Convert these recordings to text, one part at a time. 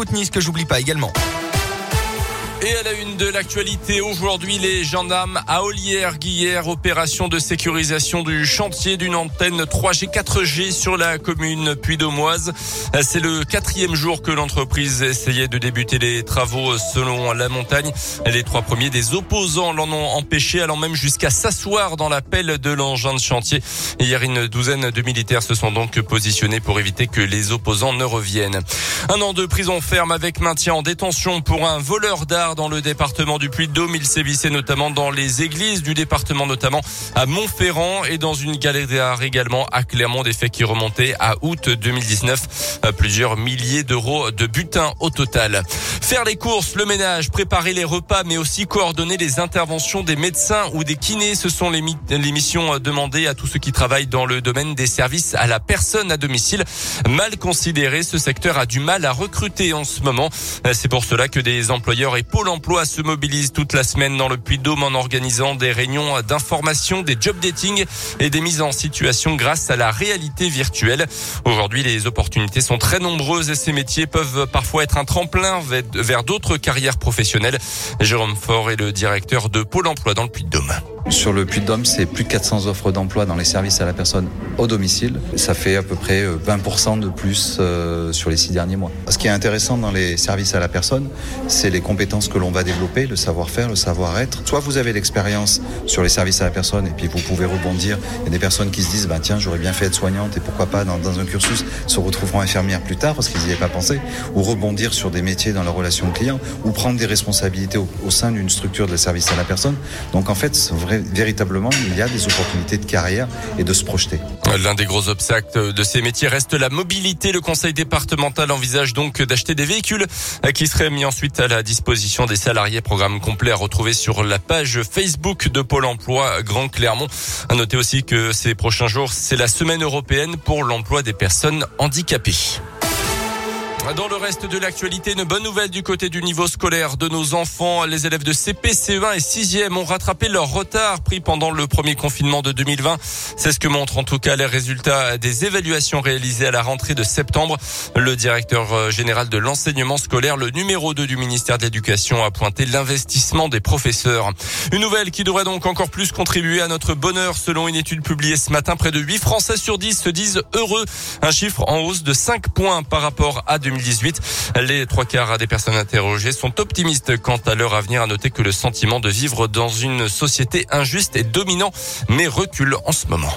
foot Nice que j'oublie pas également. Et à la une de l'actualité, aujourd'hui, les gendarmes à Olière, Guillère, opération de sécurisation du chantier d'une antenne 3G, 4G sur la commune Puy-d'Aumoise. C'est le quatrième jour que l'entreprise essayait de débuter les travaux selon la montagne. Les trois premiers des opposants l'en ont empêché, allant même jusqu'à s'asseoir dans la pelle de l'engin de chantier. Hier, une douzaine de militaires se sont donc positionnés pour éviter que les opposants ne reviennent. Un an de prison ferme avec maintien en détention pour un voleur dans le département du Puy-de-Dôme. Il sévissait notamment dans les églises du département, notamment à Montferrand et dans une galerie d'art également à Clermont. Des faits qui remontaient à août 2019. Plusieurs milliers d'euros de butin au total. Faire les courses, le ménage, préparer les repas, mais aussi coordonner les interventions des médecins ou des kinés. Ce sont les, missions demandées à tous ceux qui travaillent dans le domaine des services à la personne à domicile. Mal considéré, ce secteur a du mal à recruter en ce moment. C'est pour cela que des employeurs et Pôle emploi se mobilise toute la semaine dans le Puy-de-Dôme en organisant des réunions d'information, des job dating et des mises en situation grâce à la réalité virtuelle. Aujourd'hui, les opportunités sont très nombreuses et ces métiers peuvent parfois être un tremplin vers d'autres carrières professionnelles. Jérôme Faure est le directeur de Pôle emploi dans le Puy-de-Dôme. Sur le Puy-de-Dôme, c'est plus de 400 offres d'emploi dans les services à la personne au domicile. Ça fait à peu près 20% de plus sur les six derniers mois. Ce qui est intéressant dans les services à la personne, c'est les compétences que l'on va développer, le savoir-faire, le savoir-être. Soit vous avez l'expérience sur les services à la personne et puis vous pouvez rebondir. Il y a des personnes qui se disent, bah, tiens, j'aurais bien fait être soignante et pourquoi pas dans, un cursus se retrouveront infirmières plus tard parce qu'ils n'y avaient pas pensé. Ou rebondir sur des métiers dans la relation client ou prendre des responsabilités au, au sein d'une structure de service à la personne. Donc en fait, vrai, véritablement, il y a des opportunités de carrière et de se projeter. L'un des gros obstacles de ces métiers reste la mobilité. Le conseil départemental envisage donc d'acheter des véhicules qui seraient mis ensuite à la disposition des salariés. Programme complet à retrouver sur la page Facebook de Pôle emploi Grand Clermont. À noter aussi que ces prochains jours, c'est la semaine européenne pour l'emploi des personnes handicapées. Dans le reste de l'actualité, une bonne nouvelle du côté du niveau scolaire de nos enfants. Les élèves de CP, CE1 et 6e ont rattrapé leur retard pris pendant le premier confinement de 2020. C'est ce que montrent en tout cas les résultats des évaluations réalisées à la rentrée de septembre. Le directeur général de l'enseignement scolaire, le numéro 2 du ministère de l'Éducation, a pointé l'investissement des professeurs. Une nouvelle qui devrait donc encore plus contribuer à notre bonheur. Selon une étude publiée ce matin, près de 8 Français sur 10 se disent heureux. Un chiffre en hausse de 5 points par rapport à 2020. 2018. Les trois quarts des personnes interrogées sont optimistes quant à leur avenir. À noter que le sentiment de vivre dans une société injuste est dominant, mais recule en ce moment.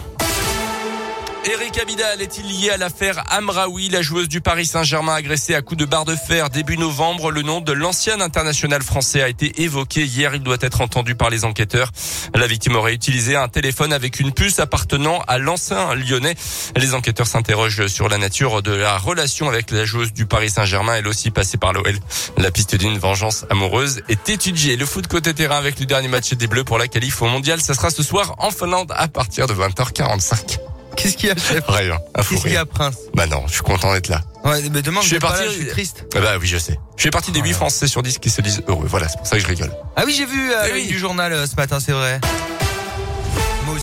Eric Abidal est-il lié à l'affaire Amraoui, la joueuse du Paris Saint-Germain agressée à coups de barre de fer début novembre? Le nom de l'ancien international français a été évoqué hier. Il doit être entendu par les enquêteurs. La victime aurait utilisé un téléphone avec une puce appartenant à l'ancien lyonnais. Les enquêteurs s'interrogent sur la nature de la relation avec la joueuse du Paris Saint-Germain, elle aussi passée par l'OL. La piste d'une vengeance amoureuse est étudiée. Le foot côté terrain avec le dernier match des Bleus pour la qualif au mondial, ça sera ce soir en Finlande à partir de 20h45. Qu'est-ce qu'il y a, chef Rien. Qu'est-ce qu'il y a, Prince Bah non, je suis content d'être là. Ouais, mais demain, je suis parti. Là, je suis triste. Ah bah oui, je sais. Je fais partie des 8 Français sur 10 qui se disent heureux. Voilà, c'est pour ça que je rigole. Ah oui, j'ai vu euh, Eh oui. du journal euh, ce matin, c'est vrai.